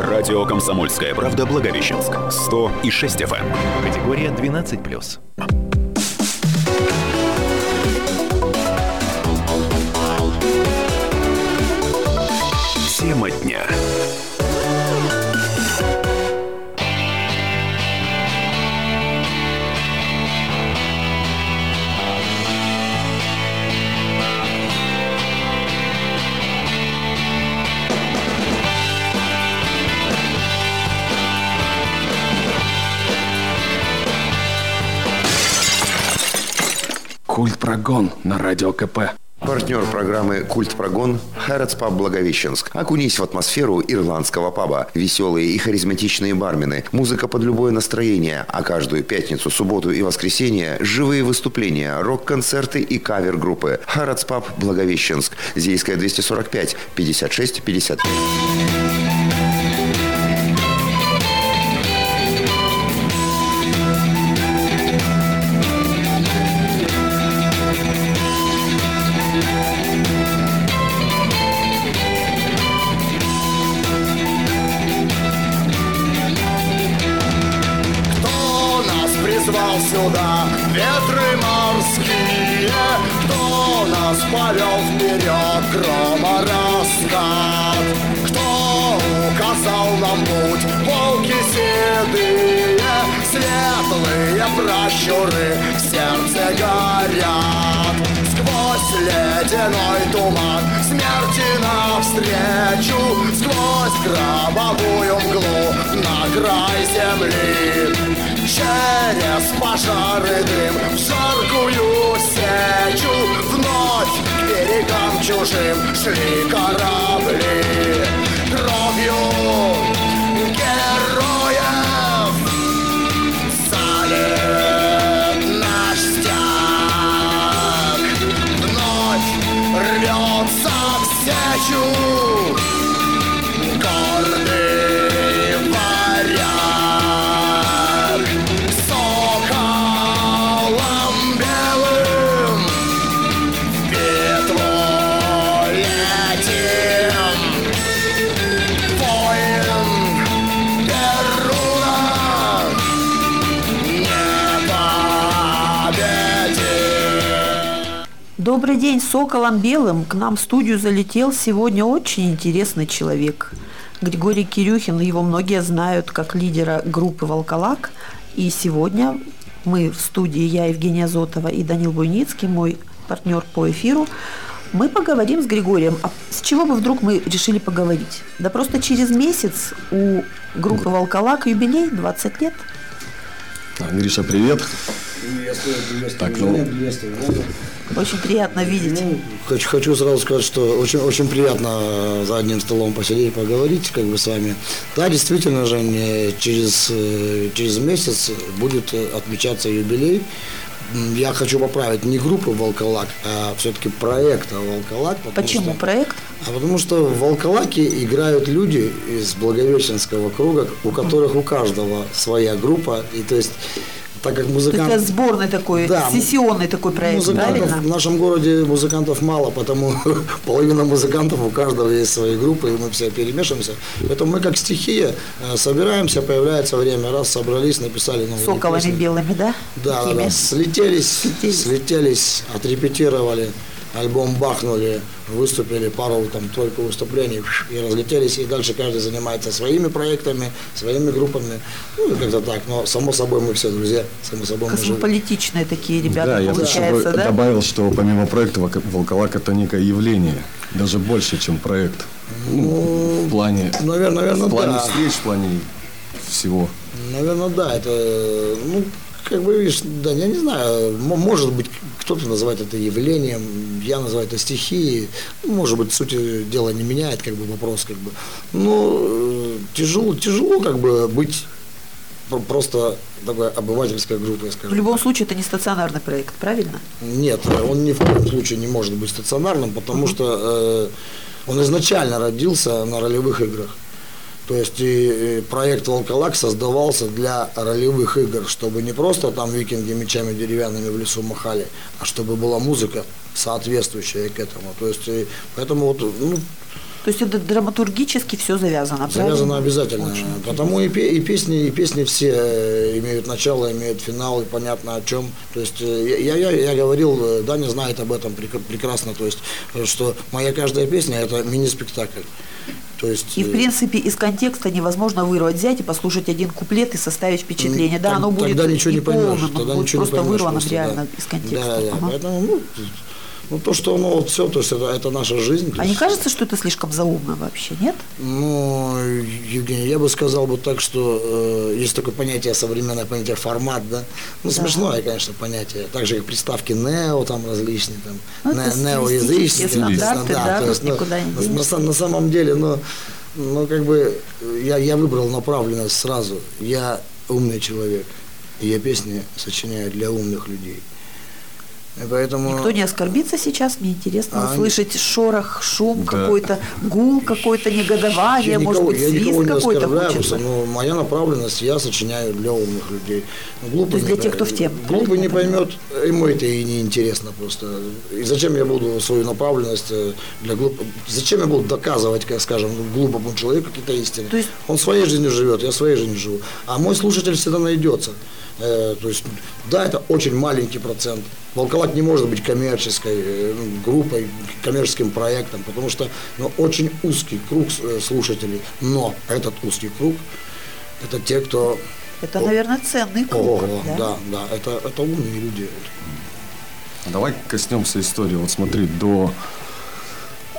Радио «Комсомольская правда» Благовещенск. 100 и 6 FM. Эм. Категория 12+. Культ прогон на радио КП. Партнер программы «Культ Прогон» – Хэротс Паб Благовещенск. Окунись в атмосферу ирландского паба. Веселые и харизматичные бармены, музыка под любое настроение, а каждую пятницу, субботу и воскресенье – живые выступления, рок-концерты и кавер-группы. Хэротс Паб Благовещенск. Зейская 245 56 55. сюда ветры морские, кто нас повел вперед грома раскат, кто указал нам путь, волки седые, светлые пращуры в сердце горят. Сквозь ледяной туман смерти навстречу, сквозь гробовую мглу на край земли. Через пожары дым в жаркую сечу. Вновь к берегам чужим шли корабли. Кровью героев залит наш стяг. Вновь рвется в Добрый день, Соколом Белым. К нам в студию залетел сегодня очень интересный человек. Григорий Кирюхин, его многие знают как лидера группы «Волколак». И сегодня мы в студии, я, Евгения Зотова и Данил Буйницкий, мой партнер по эфиру, мы поговорим с Григорием. А с чего бы вдруг мы решили поговорить? Да просто через месяц у группы «Волколак» юбилей, 20 лет. Гриша, привет. Приветствую, приветствую. Так, ну... приветствую. Очень приятно видеть. Ну, хочу, хочу сразу сказать, что очень, очень приятно за одним столом посидеть, поговорить как бы с вами. Да, действительно же, через, э, через месяц будет отмечаться юбилей. Я хочу поправить не группы Волколак, а все-таки проекта Волколак. Почему что, проект? А потому что в Волколаке играют люди из Благовещенского круга, у которых у каждого своя группа. И то есть так как музыкант... Это сборный такой, да, сессионный такой проект, музыкантов, правильно? В нашем городе музыкантов мало, потому половина музыкантов, у каждого есть свои группы, и мы все перемешиваемся. Поэтому мы как стихия э, собираемся, появляется время, раз собрались, написали новые Соколами песни. белыми, да? Да, да, да, слетелись, слетелись, слетелись, отрепетировали альбом бахнули, выступили пару там только выступлений и разлетелись, и дальше каждый занимается своими проектами, своими группами, ну как-то так, но само собой мы все друзья, само собой мы Космополитичные живем. такие ребята, да, получается, я да? добавил, что помимо проекта Волколак это некое явление, даже больше, чем проект. Ну, ну в плане, наверное, наверное, в плане да. встреч, в плане всего. Наверное, да, это, ну, как бы, видишь, да, я не знаю, может быть, кто-то называет это явлением, я называю это стихией, ну, может быть, сути дела не меняет, как бы, вопрос, как бы, но э, тяжело, тяжело, как бы, быть просто такой обывательской группой, скажем. В любом случае, это не стационарный проект, правильно? Нет, он ни в коем случае не может быть стационарным, потому что э, он изначально родился на ролевых играх. То есть и проект «Волколак» создавался для ролевых игр, чтобы не просто там викинги мечами деревянными в лесу махали, а чтобы была музыка соответствующая к этому. То есть и поэтому вот, ну, То есть это драматургически все завязано, Завязано правильно? обязательно. Очень Потому и, и песни, и песни все э, имеют начало, имеют финал, и понятно о чем. То есть э, я, я, я говорил, э, Даня знает об этом прек- прекрасно, то есть, что моя каждая песня это мини-спектакль. То есть, И, в э, принципе, из контекста невозможно вырвать, взять и послушать один куплет и составить впечатление. Да, так- оно будет тогда ничего не поймешь, тогда будет ничего не просто поймешь вырвано просто, реально да. из контекста. Да, да, Ага. поэтому, ну, ну, то, что оно вот все, то есть это, это наша жизнь. А не кажется, что это слишком заумно вообще, нет? Ну, Евгений, я бы сказал бы так, что э, есть такое понятие, современное понятие формат, да. Ну, смешное, конечно, понятие. Так же, как приставки нео там различные, там, Ну, не- неоязычные. стандарты, да, есть, ну, на- самом деле, ну, ну, как бы, я, я выбрал направленность сразу. Я умный человек, и я песни сочиняю для умных людей. И поэтому... Никто не оскорбится сейчас, мне интересно А, услышать шорох, шум Да. какой-то, гул, какое-то негодование, Я может никого, быть, свист какой-то просто, ну, моя направленность, я сочиняю для умных людей. Ну, глупый То есть не для тех, кто в теме, Глупый не поймет, ему это и не интересно просто. И зачем я буду свою направленность э, для глуп... Зачем я буду доказывать, как скажем, глупому человеку какие-то истины? То есть- Он своей жизнью живет, я своей жизнью живу. А мой слушатель всегда найдется. Э, то есть, да, это очень маленький процент. Волколак не может быть коммерческой э, ну, группой, коммерческим проектом, потому что ну, очень узкий круг э, слушателей. Но этот узкий круг – это те, кто Это, наверное, ценный круг. Ого, да? да, да, это, это умные люди. Давай коснемся истории. Вот смотри, до...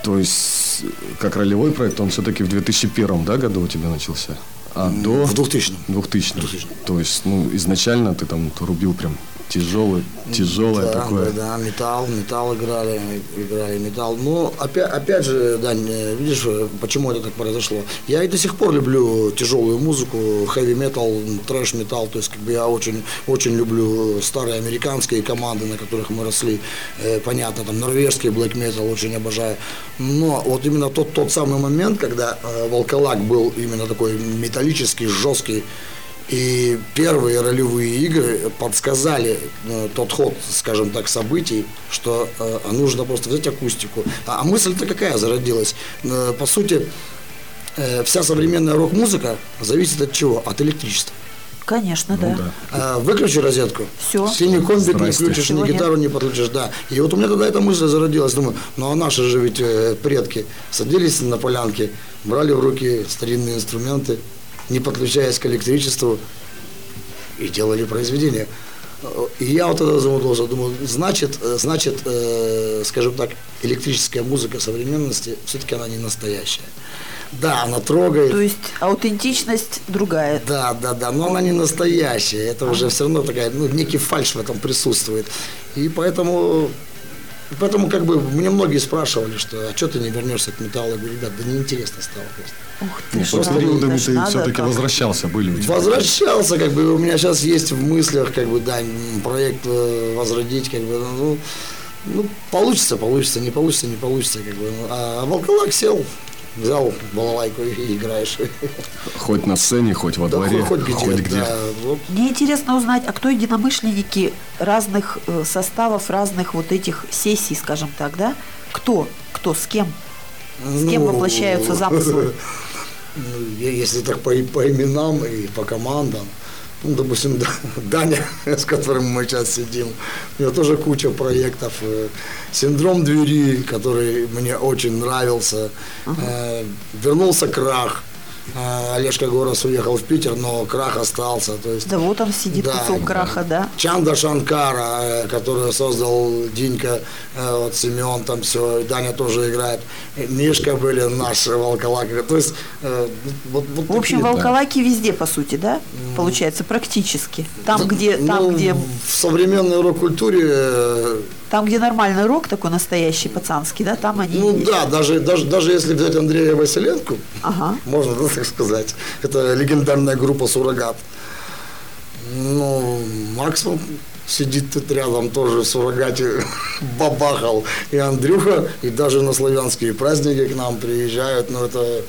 То есть, как ролевой проект, он все-таки в 2001 да, году у тебя начался? А до... В 2000 2000 То есть, ну, изначально ты там рубил прям тяжелый, тяжелое да, такое. Да, да, металл, металл играли, играли металл. Но опять, опять же, Дань, э, видишь, э, почему это так произошло? Я и до сих пор люблю тяжелую музыку, хэви метал, трэш металл. То есть, как бы я очень, очень люблю старые американские команды, на которых мы росли. Э, понятно, там норвежский блэк метал очень обожаю. Но вот именно тот, тот самый момент, когда Волколак был именно такой металлический, жесткий, и первые ролевые игры подсказали э, тот ход, скажем так, событий, что э, нужно просто взять акустику. А, а мысль-то какая зародилась? Э, по сути, э, вся современная рок-музыка зависит от чего? От электричества. Конечно, да. да. А, выключи розетку. Всё. Синий комбик не включишь, ни Всего нет. гитару не подключишь, да. И вот у меня тогда эта мысль зародилась. Думаю, ну а наши же ведь э, предки садились на полянке, брали в руки старинные инструменты, не подключаясь к электричеству, и делали произведения. И я вот тогда задумался, думаю, значит, э, значит, э, скажем так, электрическая музыка современности, все-таки она не настоящая. Да, она трогает. То есть аутентичность другая. Да, да, да, но она не настоящая. Это уже все равно такая, ну, некий фальш в этом присутствует. И поэтому, поэтому как бы мне многие спрашивали, что, а что ты не вернешься к металлу? Я говорю, ребят, да неинтересно стало просто. Ух ты, Ну, да, периодами ты надо все-таки как. возвращался, были у тебя. Возвращался, как бы, у меня сейчас есть в мыслях, как бы, да, проект э, возродить, как бы, ну, ну, получится, получится, не получится, не получится, как бы. Ну, А Волколак сел, взял балалайку и играешь. Хоть на сцене, хоть во Да, дворе, хоть где, хоть где. да, вот. Мне интересно узнать, а кто единомышленники разных э, составов, разных вот этих сессий, скажем так, да? Кто? Кто? С кем? С кем Ну, воплощаются замыслы? Если так по, по именам и по командам, ну, допустим, Да- Даня, с которым мы сейчас сидим, у него тоже куча проектов. э, Синдром двери, который мне очень нравился. Э, Вернулся крах. Э, Олежка Горос уехал в Питер, но крах остался. То есть, Да вот он сидит, Да, кусок краха, да? Чанда Шанкара, э, который создал Динька, э, вот Семен там все, Даня тоже играет, Мишка были наши волколаки. То есть, э, вот, вот В общем, такие, волколаки везде, по сути, да? Получается, практически. Там, где, там, Ну, где, В современной рок-культуре, там, где нормальный рок такой настоящий, пацанский, да, там они ну есть. да, даже, даже, даже если взять Андрея Василенко, Ага. можно да, так сказать, это легендарная группа «Суррогат». Ну, Максвелл сидит тут рядом, тоже в суррогате бабахал. И Андрюха, и даже на славянские праздники к нам приезжают, ну это,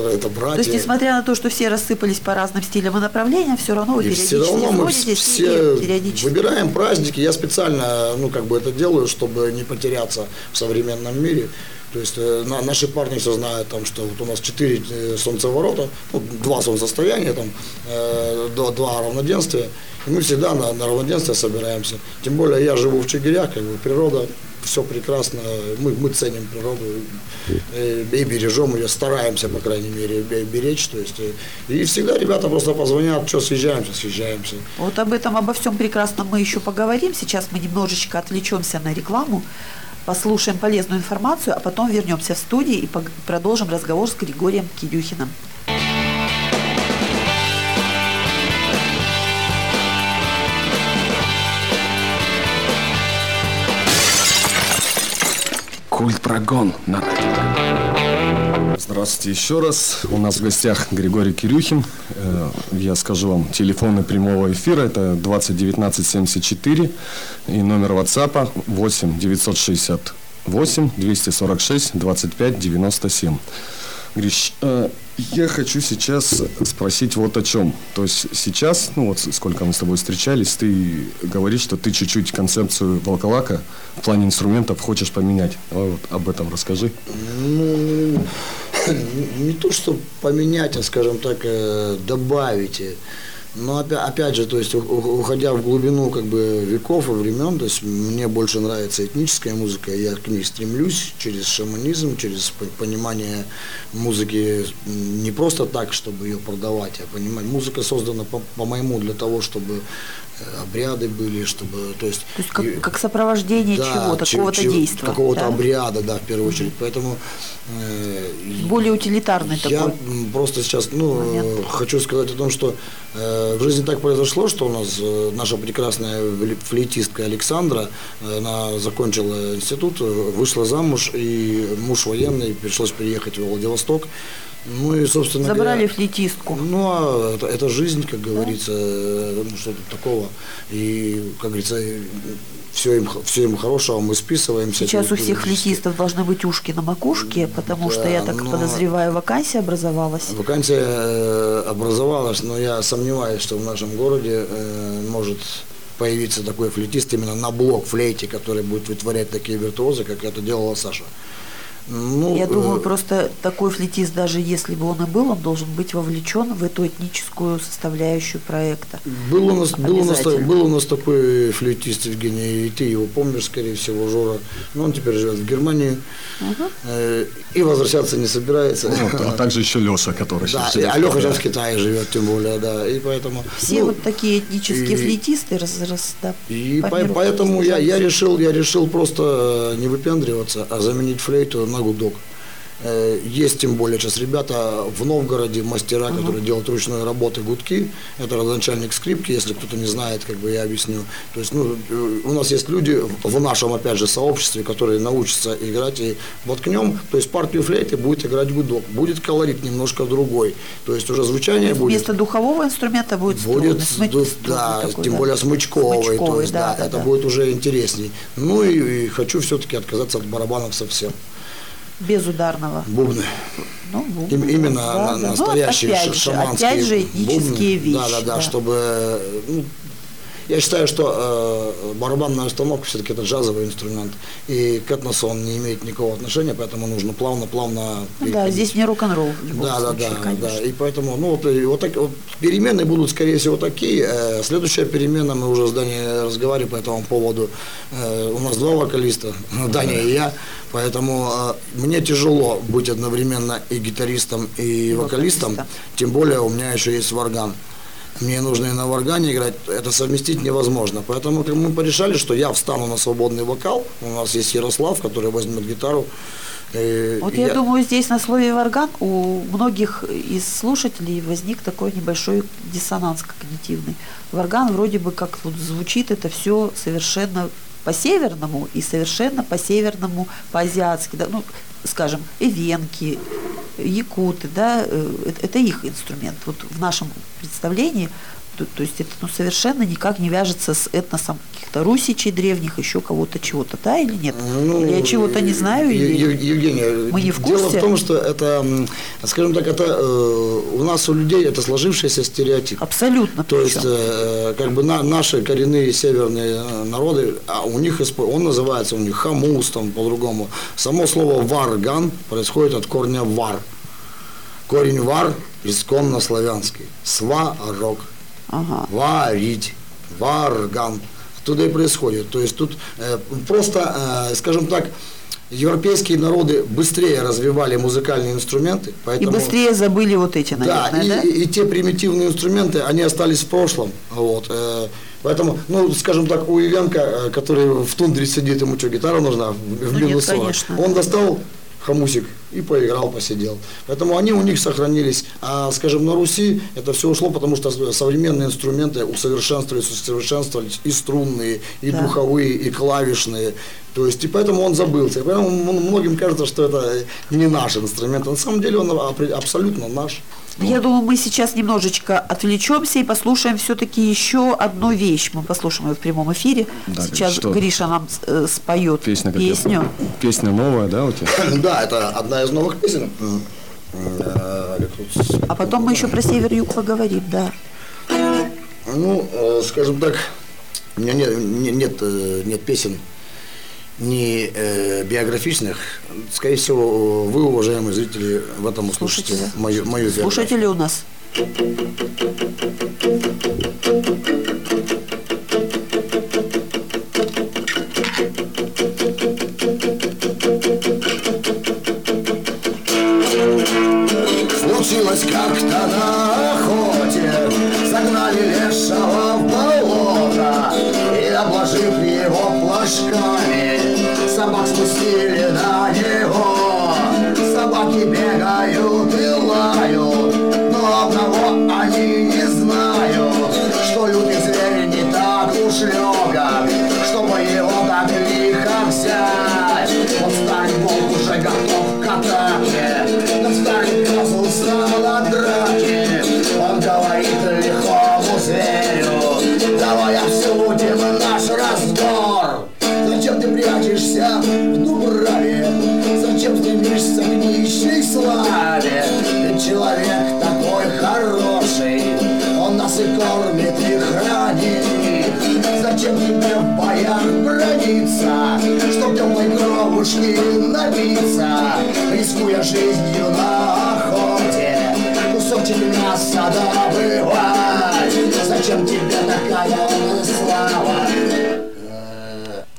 это, братья. То есть, несмотря на то, что все рассыпались по разным стилям и направлениям, все равно вы И периодически все равно мы все периодически. выбираем праздники. Я специально, ну, как бы это делаю, чтобы не потеряться в современном мире. То есть э, на- наши парни все знают, там, что вот у нас четыре э, солнцеворота, ну, два солнцестояния, там, э, два, два равноденствия. И мы всегда на, на равноденствие собираемся. Тем более я живу в Чигирях, как бы природа, все прекрасно, мы, мы ценим природу и бережем ее, стараемся, по крайней мере, бе- беречь. То есть, и всегда ребята просто позвонят, что съезжаемся, съезжаемся. Вот об этом, обо всем прекрасно мы еще поговорим. Сейчас мы немножечко отвлечемся на рекламу, послушаем полезную информацию, а потом вернемся в студию и продолжим разговор с Григорием Кирюхиным. Культ прогон на радио. Здравствуйте еще раз. У нас в гостях Григорий Кирюхин. Э, Я скажу вам телефоны прямого эфира. Это 20 19 74 и номер WhatsApp 8 968 246 25 97. Гриш, э, я хочу сейчас спросить вот о чем. То есть сейчас, ну вот сколько мы с тобой встречались, ты говоришь, что ты чуть-чуть концепцию волколака в плане инструментов хочешь поменять. Давай вот об этом расскажи. Ну, не то, что поменять, а, скажем так, э, добавить. Но опять, же, то есть, уходя в глубину как бы веков и времен, то есть мне больше нравится этническая музыка, я к ней стремлюсь через шаманизм, через по- понимание музыки не просто так, чтобы ее продавать, а понимать, музыка создана по- по-моему для того, чтобы э, обряды были, чтобы, то есть, То есть как, и- как сопровождение да, чего-то, че- какого-то действия. Какого-то да? обряда, да, в первую очередь. Поэтому э, Более утилитарный я такой. м, просто сейчас ну, момент. хочу сказать о том, что э, в жизни так произошло, что у нас э, наша прекрасная фле- флейтистка Александра, э, она закончила институт, э, вышла замуж, и муж военный, пришлось переехать в Владивосток. Ну и, собственно Забрали говоря, флейтистку. ну, а это, это жизнь, как говорится, ну, что тут такого. И, как говорится, все им, все им хорошего мы списываем. с Сейчас у всех флейтистов должны быть ушки на макушке, потому что, Да, я так но- подозреваю, вакансия образовалась. Вакансия э, образовалась, но я сомневаюсь, что в нашем городе э, может появиться такой флейтист именно на блок флейте, который будет вытворять такие виртуозы, как это делала Саша. Ну, Я думаю, э, просто такой флейтист, даже если бы он и был, он должен быть вовлечен в эту этническую составляющую проекта. Был у, нас, был, у нас, был у нас такой флейтист Евгений, и ты его помнишь, скорее всего, Жора. Но он теперь живет в Германии э, и возвращаться не собирается. Вот, а также еще Леша, который Да, сейчас живет а Леха в сейчас в Китае живет, тем более, да, и поэтому... Все ну, вот такие этнические и- флейтисты раз, раз, да, И по поэтому я, я решил, я решил просто э, не выпендриваться, а заменить флейту на гудок. Э, Есть тем более сейчас ребята в Новгороде, мастера, которые делают ручной работы гудки. Это родоначальник скрипки, если кто-то не знает, как бы я объясню. То есть, ну, э, у нас есть люди в- нашем, опять же, сообществе, которые научатся играть и воткнем, то есть партию флейты будет играть гудок. Будет колорит немножко другой. То есть уже звучание будет Вместо духового инструмента будет, будет, смычный да, такой, тем да. более смычковый, то Смычковый, есть, да, да, это да. будет уже интересней. Ну и, и хочу все-таки отказаться от барабанов совсем. Без ударного. Бубны. Ну, бубны, Им- именно да, на- да. настоящие ну, опять же, шаманские опять же, этнические бубны. вещи. Да, да, да, чтобы э, ну, я считаю, что э, барабанная установка все-таки это джазовый инструмент, и к этносу он не имеет никакого отношения, поэтому нужно плавно-плавно Ну да, здесь не рок-н-ролл любом Да, да, случае, да, конечно. да. И поэтому, ну вот, и вот, так, вот перемены будут, скорее всего, такие. Э, Следующая перемена, мы уже с Даней разговаривали по этому поводу. Э, У нас два вокалиста, Даня и я, поэтому э, мне тяжело быть одновременно и гитаристом, и вокалистом. тем более у меня еще есть варган. Мне нужно и на варгане играть, это совместить невозможно. Поэтому мы порешали, что я встану на свободный вокал. У нас есть Ярослав, который возьмет гитару. Вот и я, думаю, здесь на слове «варган» у многих из слушателей возник такой небольшой диссонанс когнитивный. Варган вроде бы как вот звучит это все совершенно по-северному и совершенно по-северному по-азиатски. Да, ну, скажем, эвенки, якуты, да, э, это, это их инструмент. Вот в нашем представлении То, то есть это ну, совершенно никак не вяжется с этносом каких-то русичей древних, еще кого-то чего-то, да, или нет? Ну, я чего-то не знаю, или Евгения, мы не в дело курсе? в том, что это, скажем так, это э, у нас у людей это сложившийся стереотип. Абсолютно. То есть, причем. э, как бы на, наши коренные северные э, народы, а у них он называется у них хамус, там по-другому. Само слово варган происходит от корня вар. Корень вар исконно славянский. Сварог. Ага. Варить. Варган. Оттуда и происходит. То есть тут э, просто, э, скажем так, европейские народы быстрее развивали музыкальные инструменты, И поэтому... быстрее забыли вот эти, Да, наверное, да? и, и- и те примитивные инструменты, они остались в прошлом. Вот, э, поэтому, ну, скажем так, у Ивенка, э, который в тундре сидит, ему что, гитара нужна в, в Ну, минус нет, 40? конечно. Он достал хомусик и поиграл, посидел. Поэтому они у них сохранились. А, скажем, на Руси это все ушло, потому что современные инструменты усовершенствовались, усовершенствовались и струнные, и Да. духовые, и клавишные. То есть, и поэтому он забылся. И поэтому многим кажется, что это не наш инструмент. На самом деле он абсолютно наш. Я думаю, мы сейчас немножечко отвлечемся и послушаем все-таки еще одну вещь. Мы послушаем ее в прямом эфире. Да, сейчас что? Гриша нам э, споет Песня, песню. Песня новая, да, у тебя? Да, это одна из новых песен. Э, А потом мы еще про север-юг поговорим, да. Ну, э, скажем так, у меня нет, не- нет, нет песен не э, биографичных. Скорее всего, вы, уважаемые зрители, в этом услышите Слушатели. мою, мою биографию. Слушатели у нас. Случилось как-то на охоте Загнали лешего в болото И обложив его плашками спустили на него. Собаки бегают и лают Но одного они не знают Что лютый зверь не так уж легок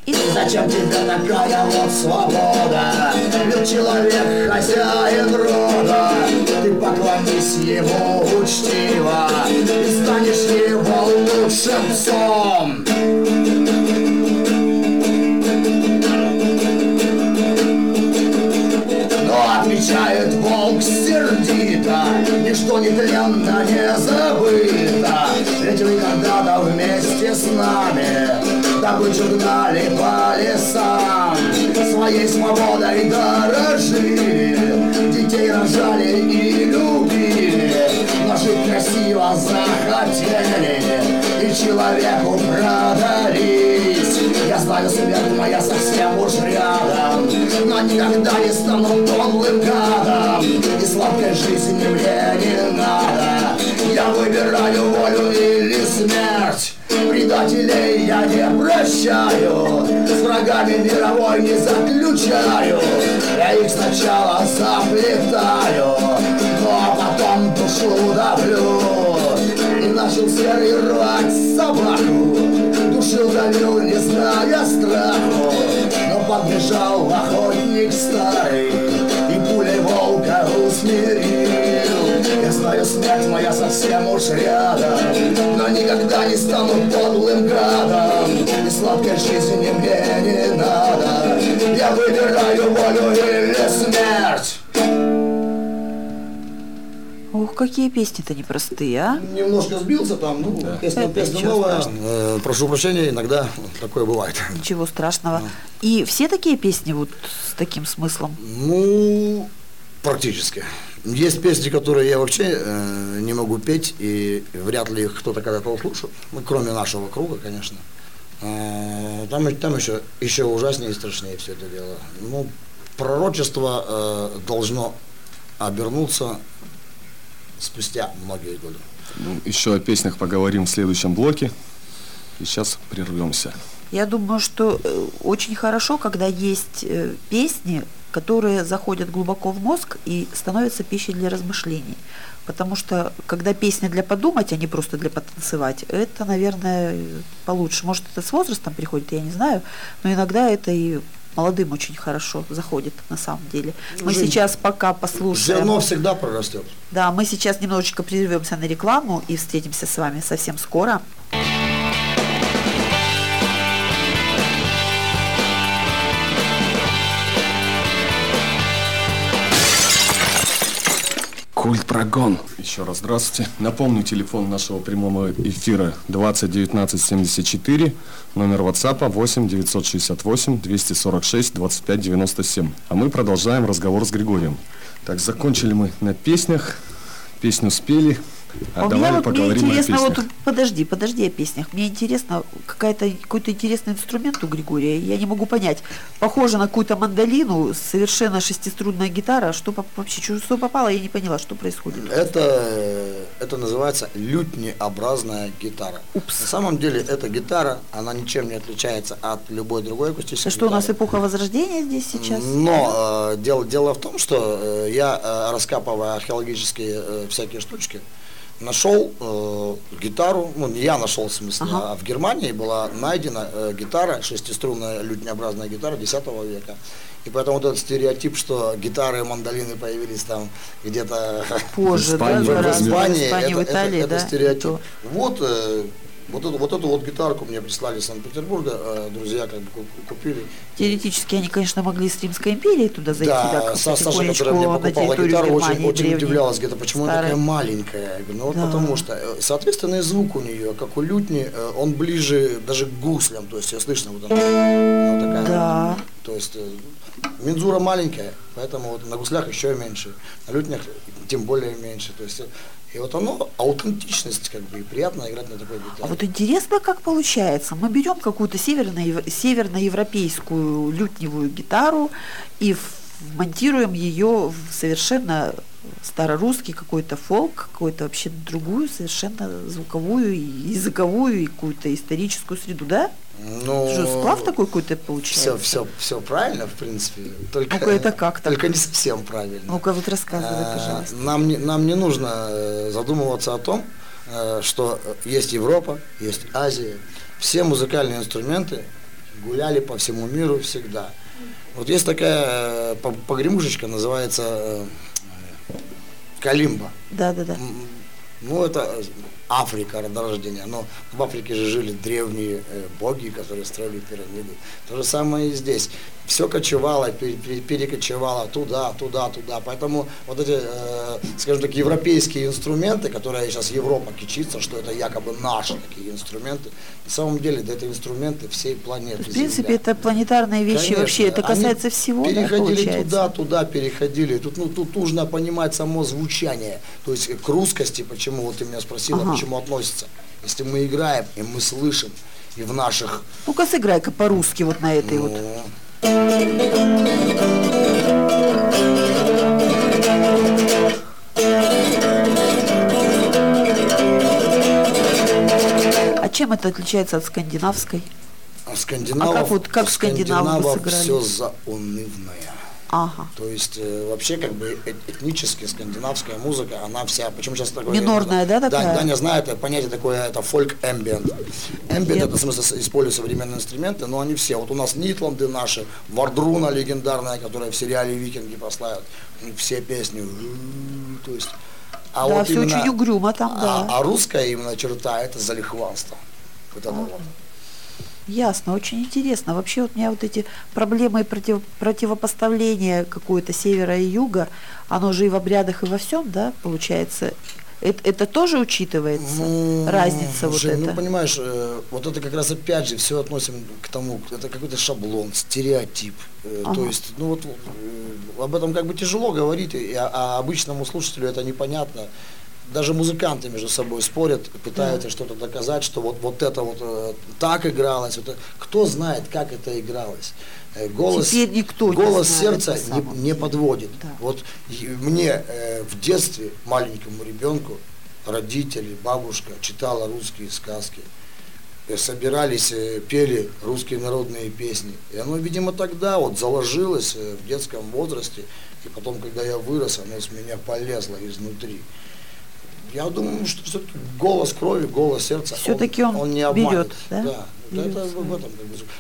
И Зачем тебе такая вот свобода? Ведь человек хозяин рода. Ты поклонись ему учтиво И станешь его лучшим псом. Но отвечает волк сердито Ничто нетленно не забыто нами Добычу гнали по лесам. Своей свободой дорожили Детей рожали и любили. Но жить красиво захотели И человеку продались. Я знаю, смерть моя совсем уж рядом Но никогда не стану подлым гадом. И сладкой жизни мне не надо. Я выбираю волю или смерть Предателей я не прощаю. С врагами мировой не заключаю. Я их сначала заплетаю Ну а потом душу давлю И начал серый рвать собаку. Душил, давил, не зная страху. Но подбежал охотник старый И пулей волка усмирил знаю, смерть моя совсем уж рядом Но никогда не стану подлым гадом И сладкой жизни мне не надо Я выбираю волю или смерть Ох, какие песни-то непростые, а? Немножко сбился там, ну, песня, Это песня новая. Э, прошу прощения, иногда такое бывает. Ничего страшного. И все такие песни вот с таким смыслом? Ну, практически. Есть песни, которые я вообще э, не могу петь, и вряд ли их кто-то когда-то услышал, ну, кроме нашего круга, конечно. Э, там, там еще, еще ужаснее и страшнее все это дело. Ну, пророчество э, должно обернуться спустя многие годы. Ну, еще о песнях поговорим в следующем блоке. И сейчас прервемся. Я думаю, что э, очень хорошо, когда есть э, песни, которые заходят глубоко в мозг и становятся пищей для размышлений. Потому что когда песня для подумать, а не просто для потанцевать, это, наверное, получше. Может, это с возрастом приходит, я не знаю, но иногда это и молодым очень хорошо заходит на самом деле. Мы Жень, сейчас пока послушаем. Зерно всегда прорастет. Да, мы сейчас немножечко прервемся на рекламу и встретимся с вами совсем скоро. Культ прогон. Еще раз здравствуйте. Напомню, телефон нашего прямого эфира 20 19 74, номер WhatsApp 8 968 246 25 97. А мы продолжаем разговор с Григорием. Так, закончили мы на песнях, песню спели, а А давай мне вот мне поговорим о интересно, песнях. вот подожди, подожди о песнях. Мне интересно, какая-то, какой-то интересный инструмент у Григория. Я не могу понять. Похоже на какую-то мандолину, совершенно шестиструнная гитара. Что вообще, что, попало, я не поняла, что происходит. Это, э, это называется лютнеобразная гитара. На самом деле эта гитара, она ничем не отличается от любой другой акустической Это что, у нас эпоха Возрождения здесь сейчас? Но э, дело, дело в том, что э, я, э, раскапывая археологические э, всякие штучки, нашел э, гитару, ну не я нашел в смысле, Ага. а в Германии была найдена э, гитара, шестиструнная лютнеобразная гитара X века. И поэтому вот этот стереотип, что гитары и мандолины появились там где-то Позже, Испании, да, в в. Испании, в Испании, это, в это- Италии, это да. стереотип. то. Вот, э, вот, эту, вот эту вот гитарку мне прислали из Санкт-Петербурга, э, друзья как бы ку- купили. Теоретически они, конечно, могли из Римской империи туда зайти, Да, так, Са- Саша, которая мне покупала гитару, очень, Германии очень древней, удивлялась, где-то почему она старой. такая маленькая. Я говорю, ну вот Да. потому что, э, соответственно, и звук у нее, как у лютни, э, он ближе даже к гуслям, то есть ее слышно вот она, она такая. Да. То есть мензура маленькая, поэтому вот на гуслях еще меньше, на лютнях тем более меньше. То есть, и вот оно, аутентичность, как бы, и приятно играть на такой гитаре. А вот интересно, как получается. Мы берем какую-то северно- северноевропейскую лютневую гитару и монтируем ее в совершенно старорусский какой-то фолк, какую-то вообще другую, совершенно звуковую, и языковую и какую-то историческую среду, да? Ну, Что, сплав такой какой-то Все, получается? все, все правильно, в принципе. Только, Ну-ка, это как так? Только не совсем правильно. Ну-ка, вот рассказывай, А, пожалуйста. Нам не, нам не нужно э, задумываться о том, э, что э, есть Европа, есть Азия. Все музыкальные инструменты гуляли по всему миру всегда. Вот есть такая по- погремушечка, называется калимба. Да-да-да. М, Ну, это Африка, родорождение. Но в Африке же жили древние э, боги, которые строили пирамиды. То же самое и здесь. Все кочевало, пере- пере- перекочевало туда, туда, туда. Поэтому вот эти, э, скажем так, европейские инструменты, которые сейчас Европа кичится, что это якобы наши такие инструменты, на самом деле да, это инструменты всей планеты. В принципе, Земля. это планетарные вещи Конечно, вообще, это касается всего, да, Переходили получается? туда, туда переходили. Тут, ну, тут нужно понимать само звучание. То есть к русскости, почему вот ты меня спросила, Ага. почему относится. Если мы играем, и мы слышим, и в наших Ну-ка, сыграй-ка по-русски вот на этой вот. ну, А чем это отличается от скандинавской? а скандинавов, А как вот- как скандинавы сыграли? все заунывное. Ага. То есть э, вообще как бы э- этнически скандинавская музыка, она вся, почему сейчас такое... Минорная, да, такая? Да, Даня знает, это понятие такое, это фольк эмбиент. Это в смысле используют современные инструменты, но они все. Вот у нас Нитланды наши, Вардруна легендарная, которая в сериале Викинги прославят, у них все песни, то есть... А Да, вот всё именно- очень угрюмо там, да. А, а русская именно черта это залихванство. Вот это вот. Ясно, очень интересно. Вообще вот у меня вот эти проблемы против, противопоставления какое-то севера и юга, оно же и в обрядах, и во всем, да, получается. Это, это тоже учитывается? Ну, Разница вот Жень, эта? Ну, понимаешь, э, вот это как раз опять же все относим к тому, это какой-то шаблон, стереотип. Э, То есть, ну вот э, об этом как бы тяжело говорить, а, а обычному слушателю это непонятно. Даже музыканты между собой спорят, пытаются что-то доказать, что вот, вот это вот э, так игралось. Вот, кто знает, как это игралось? Э, Голос, Теперь никто не голос знает сердца не, не подводит. Да. Вот и мне э, в детстве, маленькому ребенку, родители, бабушка читала русские сказки. Э, Собирались, э, пели русские народные песни. И оно, видимо, тогда вот заложилось э, в детском возрасте. И потом, когда я вырос, оно с меня полезло изнутри. Я думаю, что все голос крови, голос сердца, Всё-таки он не обманет. берет, да? Да, это в этом.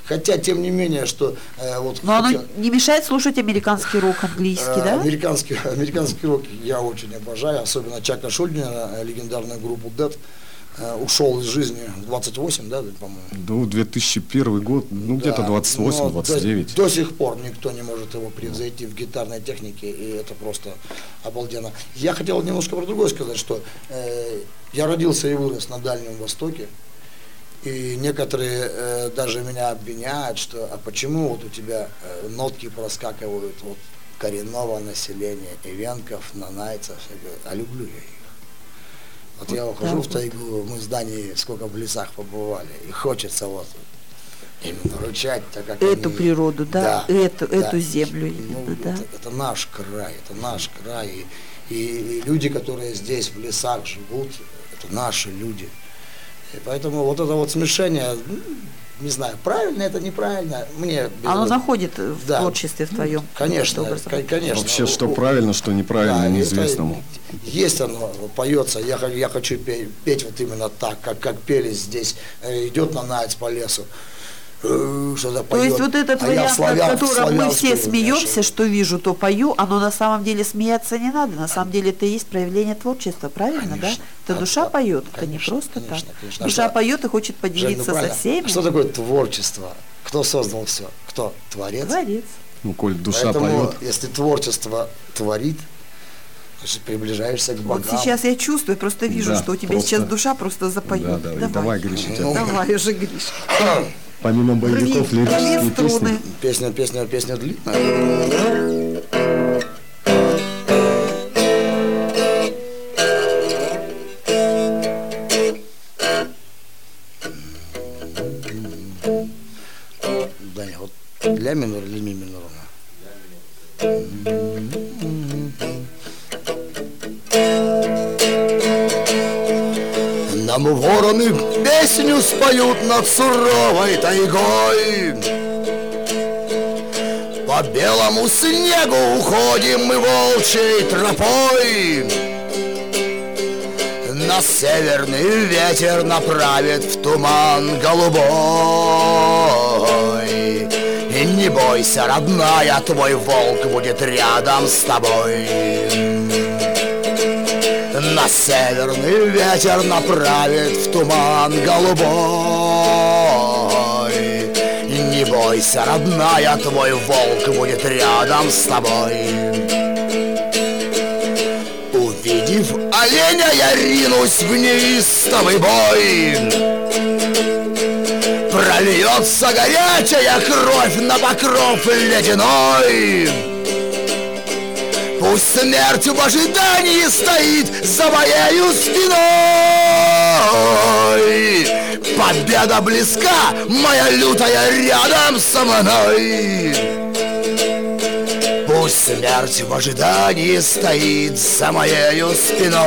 Хотя, тем не менее, что э, вот... Но оно хотя- не мешает слушать американский рок английский, Э, да? Американский, американский рок я очень обожаю, особенно Чака Шульдина, э, легендарную группу Dead. Э, Ушел из жизни в 28, да, по-моему. Ну, 2001 год, ну, где-то Да, 28, но 29. До, до сих пор никто не может его превзойти в гитарной технике, и это просто обалденно. Я хотел немножко про другое сказать, что э, я родился и вырос на Дальнем Востоке, и некоторые э, даже меня обвиняют, что а почему вот у тебя э, нотки проскакивают вот коренного населения, ивенков, нанайцев, Я говорю, а люблю я их. Вот я ухожу в тайгу, мы с Данией сколько в лесах побывали, и хочется вот именно рычать, так как Эту они- природу, да, эту- эту землю Ну, именно, да. Это, это наш край, это наш край. И, и- и люди, которые здесь в лесах живут, это наши люди. И поэтому вот это вот смешение, ну, не знаю, правильно это, неправильно, мне... без Оно находит в Да. творчестве в твоем. Конечно, конечно. Вообще, что У- правильно, что неправильно, да, неизвестно. это есть оно, поется. Я, я хочу петь, петь вот именно так, как, как пели здесь. Э, Идет на наец по лесу. Э, Что-то То поет. есть вот этот А вариант, славян- над которым мы все смеемся, что вижу, то пою, оно на самом деле смеяться не надо. На самом деле это и есть проявление творчества, правильно, да? Конечно. Это А- душа а- поет, это не конечно, просто конечно, так. конечно. А Душа что- поет и хочет Жень, ну поделиться со всеми. Что такое творчество? Кто создал все? Кто? Творец? Творец. Ну, коль душа Поэтому, поет, если творчество творит, приближаешься к Вот богам. сейчас я чувствую, просто вижу, Да, что у тебя просто- сейчас душа просто запоет. Да, да, и давай, Гриша, тебя- Давай уже, Гриш. помимо боевиков, лирические песни. Песня, песня, песня длинная. Споют над суровой тайгой. По белому снегу уходим мы волчьей тропой. Нас северный ветер направит в туман голубой. И не бойся, родная, твой волк будет рядом с тобой. На северный ветер направит в туман голубой. Не бойся, родная, твой волк будет рядом с тобой. Увидев оленя, я ринусь в неистовый бой. Прольется горячая кровь на покров ледяной. Пусть смерть в ожидании стоит за моею спиной. Победа близка, моя лютая рядом со мной. Пусть смерть в ожидании стоит за моею спиной.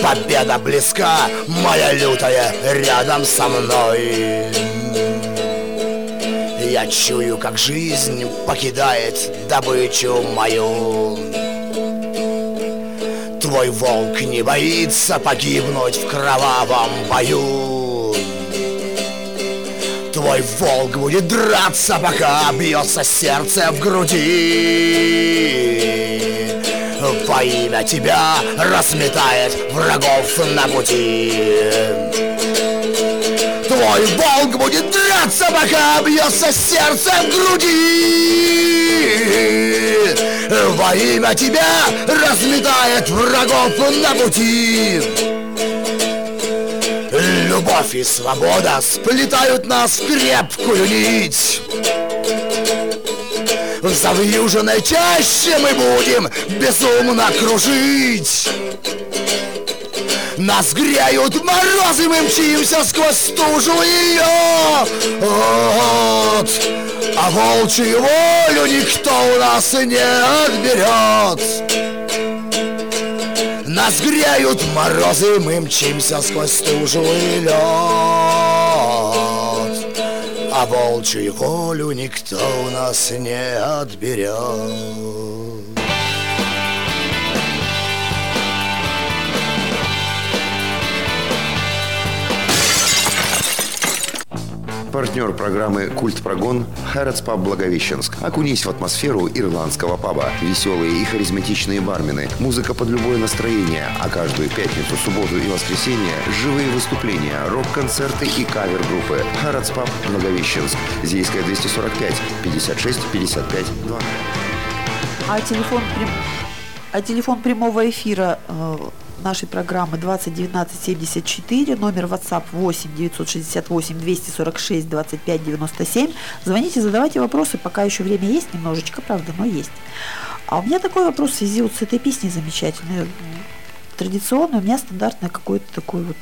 Победа близка, моя лютая рядом со мной. Я чую, как жизнь покидает добычу мою. Твой волк не боится погибнуть в кровавом бою. Твой волк будет драться, пока бьется сердце в груди. Во имя тебя разметает врагов на пути. Твой волк будет драться, пока бьется сердце в груди. Во имя тебя разметает врагов на пути. Любовь и свобода сплетают нас в крепкую нить. В завьюженной чаще мы будем безумно кружить нас греют морозы, мы мчимся сквозь стужу и лед А волчью волю никто у нас не отберет Нас греют морозы, мы мчимся сквозь стужу и лед А волчью волю никто у нас не отберет Партнер программы «Культ Прогон» Хэротс Паб Благовещенск. Окунись в атмосферу ирландского паба. Веселые и харизматичные бармены. Музыка под любое настроение. А каждую пятницу, субботу и воскресенье живые выступления, рок-концерты и кавер-группы. Хэротс Паб Благовещенск. Зейская 245 56 55 2. А телефон, а телефон прямого эфира э, нашей программы 201974, номер WhatsApp 8 968 246 25 97. Звоните, задавайте вопросы, пока еще время есть немножечко, правда, но есть. А у меня такой вопрос в связи вот с этой песней замечательной. Традиционно у меня стандартное какое-то такое вот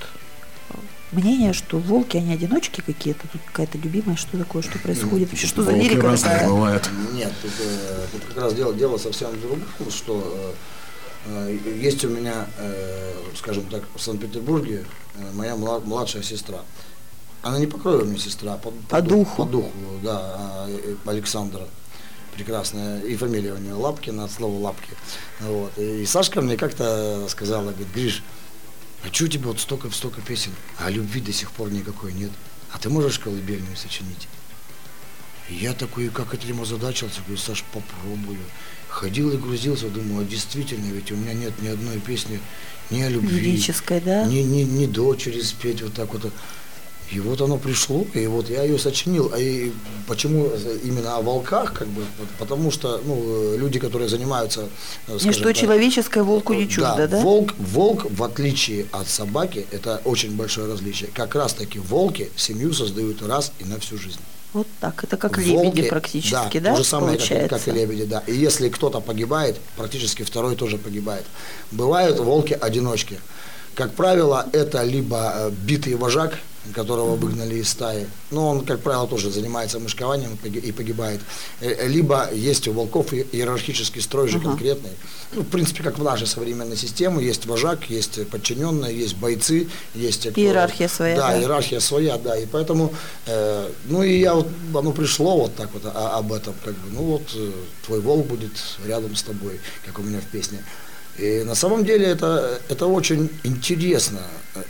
э, мнение, что волки, они одиночки какие-то, тут какая-то любимая, что такое, что происходит, вообще, что за лирика такая? Нет, тут, э, тут как раз дело, дело совсем в другом, что э, есть у меня, э, скажем так, в Санкт-Петербурге э, моя мла- младшая сестра. Она не по крови мне сестра, по, По духу. По духу, да, а, э, Александра. Прекрасная. И фамилия у нее Лапкина, от слова Лапки. Вот. И Сашка мне как-то сказала, говорит, Гриш, а что у тебя вот столько, столько песен, а любви до сих пор никакой нет? А ты можешь колыбельную сочинить? И Я такой, как этим озадачился, говорю, Саш, попробую. Ходил и грузился, думаю, а действительно, ведь у меня нет ни одной песни ни о любви, Лирической, да? ни, ни, ни дочери спеть вот так вот. И вот оно пришло, и вот я ее сочинил. А и почему именно о волках, как бы, потому что ну, люди, которые занимаются, э, Ничто так, человеческое волку не чуждо, да? Волк, волк, в отличие от собаки, это очень большое различие. Как раз таки волки семью создают раз и на всю жизнь. Вот так, это как Волки, лебеди практически, да, то же самое, как, получается? как и лебеди, да. И если кто-то погибает, практически второй тоже погибает. Бывают волки-одиночки. Как правило, это либо э, битый вожак, которого выгнали из стаи, но он, как правило, тоже занимается мышкованием и поги- и погибает. Э, Либо есть у волков иерархический строй же конкретный. Ну, в принципе, как в нашей современной системе, есть вожак, есть подчиненные, есть бойцы, есть... кто- Иерархия своя, Да, да. иерархия своя, да, и поэтому, э, ну и я вот, оно пришло вот так вот а- об этом, как бы, ну вот э, твой волк будет рядом с тобой, как у меня в песне. И на самом деле это, это очень интересно,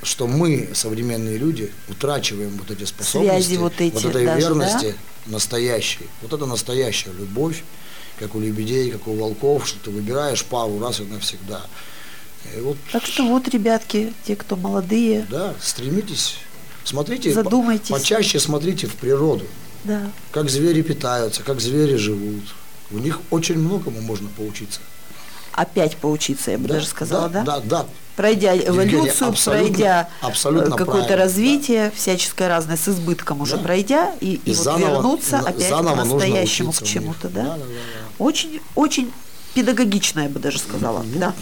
что мы, современные люди, утрачиваем вот эти способности, Связи вот эти этой даже, верности настоящей. Вот это настоящая любовь, как у лебедей, как у волков, что ты выбираешь пару раз и навсегда. И вот Так что вот, ребятки, те, кто молодые, да, стремитесь, смотрите, Задумайтесь. по- почаще смотрите в природу, да, как звери питаются, как звери живут. У них очень многому можно поучиться. Опять поучиться, я бы Да, даже сказала, да? Да, да. Пройдя Евгения, эволюцию, абсолютно- пройдя э, абсолютно какое-то развитие, всяческое разное, с избытком уже Да. пройдя, и, и И вот заново- вернуться опять заново к настоящему, к чему-то, да? Да, да, да, да. Очень, очень педагогично, я бы даже сказала, да.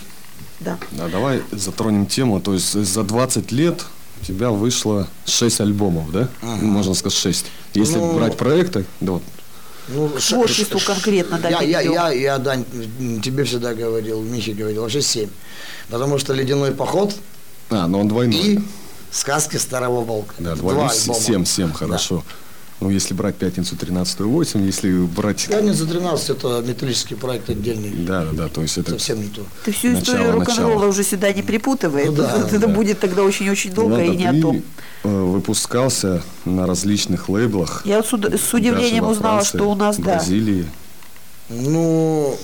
Да. Да, давай затронем тему. То есть за 20 лет у тебя вышло 6 альбомов, да? Можно сказать 6. Если Ну, брать проекты, да, вот, Ну, Творчеству ш- конкретно, да, я, я, я, я, Дань, тебе всегда говорил, Михе говорил, вообще семь. Потому что «Ледяной поход» А, но он двойной. и «Сказки старого волка». Да, Два двойной, альбома. 7, 7, Да. Ну, если брать пятницу 13 8, если брать... «Пятница 13» это металлический проект отдельный. Да, да, да, то есть это... Совсем не то. Ты всю Начало, историю рок-н-ролла уже сюда не припутывай. Ну да, это да. будет тогда очень-очень долго Ладно, и не о том. э, выпускался на различных лейблах. Я вот с, уд- с удивлением узнала, Франции, что у нас, да, Бразилии. Ну,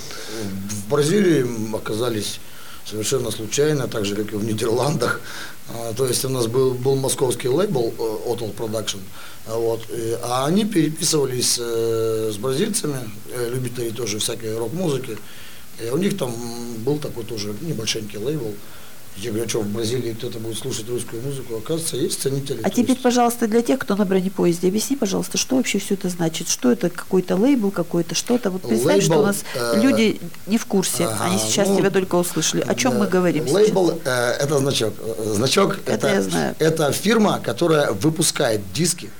в Бразилии оказались совершенно случайно, так же, как и в Нидерландах. А, То есть у нас был, был московский лейбл э, Hotel Production, а вот, а они переписывались э, с бразильцами, э, любители тоже всякой рок-музыки. И у них там был такой тоже небольшенький лейбл. Я говорю, а что, в Бразилии кто-то будет слушать русскую музыку? Оказывается, есть ценители. А теперь, пожалуйста, для тех, кто на бронепоезде, объясни, пожалуйста, что вообще все это значит? Что это какой-то лейбл, какой-то что-то? Вот представь, что у Лейбл, нас э, люди не в курсе, ага, они сейчас ну, тебя только услышали. О чем Да. мы говорим? Лейбл э, это значок. Э, Значок Это знаю. это фирма, которая выпускает диски,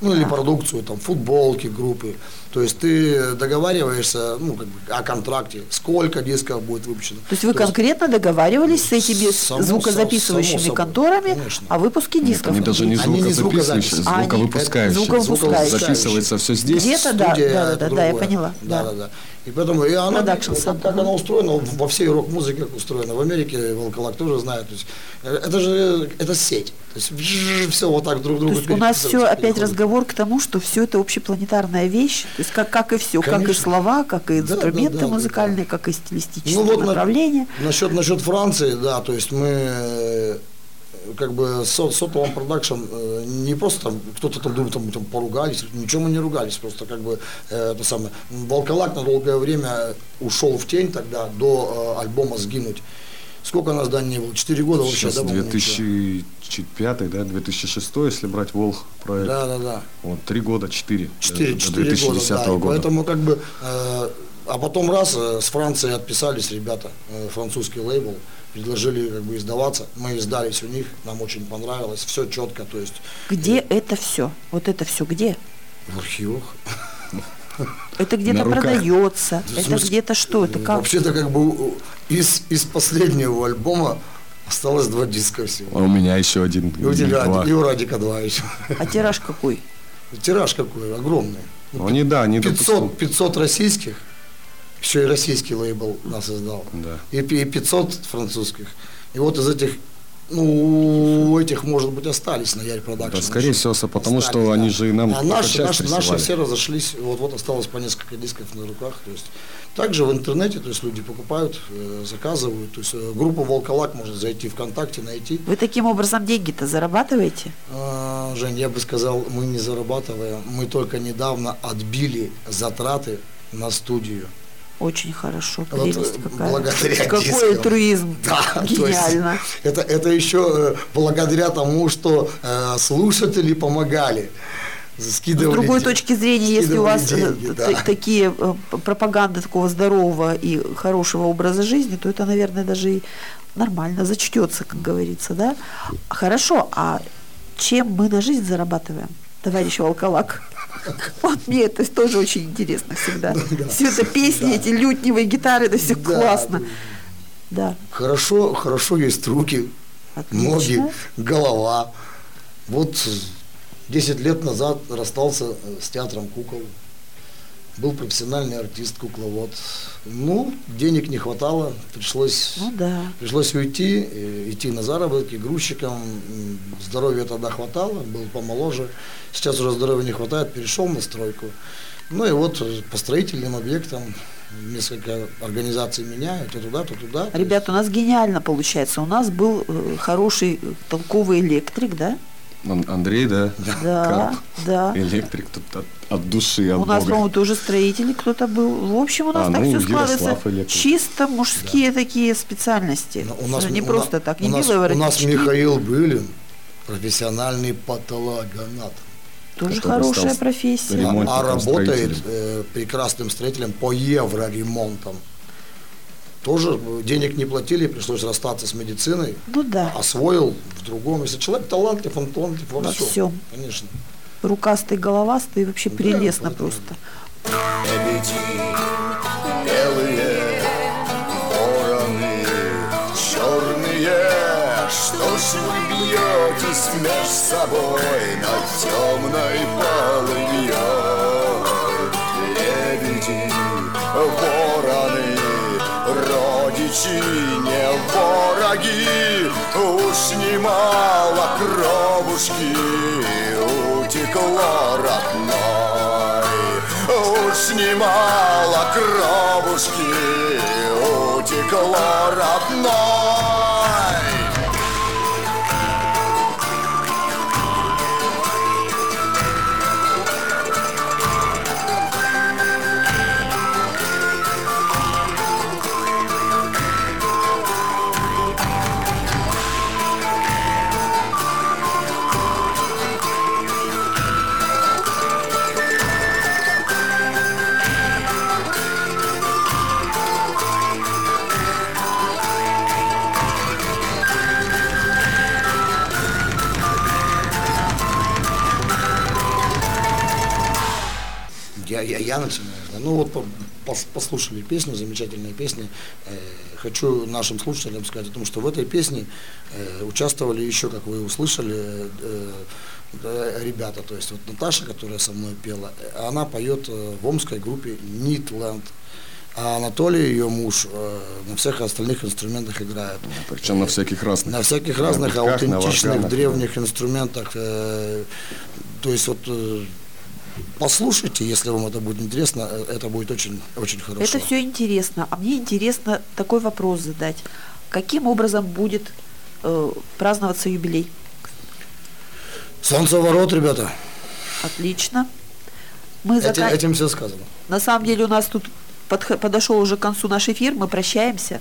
ну или продукцию, там, футболки, группы. То есть ты договариваешься ну, как бы, о контракте, сколько дисков будет выпущено. То есть вы конкретно договаривались с этими Само- звукозаписывающими само собой, конторами конечно. о выпуске Нет, дисков? они даже не Они не звукозаписывающие. А, они- звуковыпускающие. звуковыпускающие. Записывается все здесь. Где-то да, да, да, да, да, я поняла. Да. да, да. И поэтому и она, Продакшн как, сам. как она устроена, во всей рок-музыке как устроена. В Америке Волколак тоже знает. То есть, э, это же это сеть. То есть все вот так друг То другу есть у нас все переписываются, опять разговор к тому, что все это общепланетарная вещь, то есть как, как и все, как и Конечно. слова, как и Да, инструменты да, да, музыкальные, да. как и стилистические Ну вот на- направления. насчет, насчет Франции, да, то есть мы как бы с сотовым продакшн э, не просто там кто-то там думает, там, там поругались, ничего мы не ругались, просто как бы э, это самое. Волколак на долгое время ушел в тень тогда до э, альбома «Сгинуть». Сколько нас да не было? Четыре года вообще, Сейчас да, по-моему, ничего? 2005, да, 2006, если брать Волх проект. Да, да, да. Вот, три года, четыре. Четыре, до четыре 2010 года, да. Года. Поэтому как бы, э, а потом раз э, с Франции отписались ребята, э, французский лейбл, предложили как бы издаваться. Мы издались у них, нам очень понравилось, все четко, то есть Где это все? Вот это все где? в архивах. Это где-то продается, это где-то что, это как? Вообще-то как бы из, из последнего альбома осталось два диска всего. А у меня еще один. И у тебя, два. и у Радика два еще. А тираж какой? Тираж какой, огромный. Ну, Они, да, они 500, 500 российских, еще и российский лейбл нас издал. Да. И, и 500 французских. И вот из этих, ну, у этих, может быть, остались на Ярь Продакшн. Да, скорее всего, потому что они же и нам А наши, наши, наши все разошлись, вот, вот осталось по несколько дисков на руках. То есть, также в интернете, то есть люди покупают, э, заказывают. То есть э, группу Волколак можно зайти ВКонтакте, найти. Вы таким образом деньги-то зарабатываете? А, Жень, я бы сказал, мы не зарабатываем, мы только недавно отбили затраты на студию. Очень хорошо, Вот, прелесть э, какая. благодаря Какой альтруизм. Да, то есть Гениально. это, это еще э, благодаря тому, что э, слушатели помогали. С Скидывали другой де- точки зрения, если у вас э, деньги, да. такие э, п- пропаганды такого здорового и хорошего образа жизни, то это, наверное, даже и нормально зачтется, как говорится, да? Хорошо, а чем мы на жизнь зарабатываем, товарищ Волколак? Вот мне это тоже очень интересно всегда. Все это песни, эти лютневые гитары, это все Да, классно. Да, Хорошо, хорошо есть руки, Отлично. ноги, голова. Вот 10 лет назад расстался э, с театром кукол. Был профессиональный артист, кукловод. Ну, денег не хватало, пришлось, ну да. пришлось уйти, э, идти на заработки грузчиком. Здоровья тогда хватало, был помоложе. Сейчас уже здоровья не хватает, перешел на стройку. Ну и вот э, по строительным объектам несколько организаций меняют, то туда, то туда. То Ребят, у нас гениально получается. У нас был э, хороший, толковый электрик, да? Ан- Андрей, да? Да, да. Электрик тут от, от души, от У нас, по-моему, тоже строители кто-то был. В общем, у нас А, так ну, все складывается. Чисто мужские такие специальности. У нас, не у просто на- так, у не нас, белые у нас. Михаил Былин, профессиональный патологоанатом. Тоже хорошая профессия. ремонтником, а работает э, прекрасным строителем по евроремонтам. Тоже денег не платили, пришлось расстаться с медициной. Ну да, Освоил в другом. Если человек талантлив, он талантлив во, Во всем. всем. Конечно. рукастый, головастый, вообще Да, прелестно просто. Лебеди, белые вороны, черные, что ж вы бьетесь меж собой над темной полыньей? Родичи не вороги, уж немало кровушки утекло родной. Уж немало кровушки утекло родной. Я, я, я начинаю. да. Ну вот по- пос- послушали песню, замечательная песня. Э, хочу нашим слушателям сказать о том, что в этой песне э, участвовали еще, как вы услышали, э, ребята. То есть вот Наташа, которая со мной пела, она поет в омской группе Нитленд. А Анатолий, ее муж, на всех остальных инструментах играет. Причем на всяких разных. На всяких На разных на аутентичных варганах, древних инструментах. э, то есть вот послушайте, если вам это будет интересно, э, это будет очень, очень хорошо. Это все интересно. А мне интересно такой вопрос задать. Каким образом будет э, праздноваться юбилей? Солнцеворот, ребята. Отлично. Мы Эти- зака- этим все сказано. На самом деле у нас тут подх- подошел уже к концу наш эфир, мы прощаемся.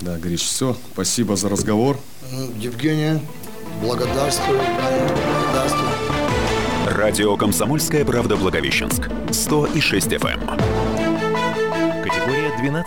Да, Гриш, все. Спасибо за разговор. Евгения, благодарствую. Благодарствую. Радио «Комсомольская правда» Благовещенск. 106 FM. Категория 12.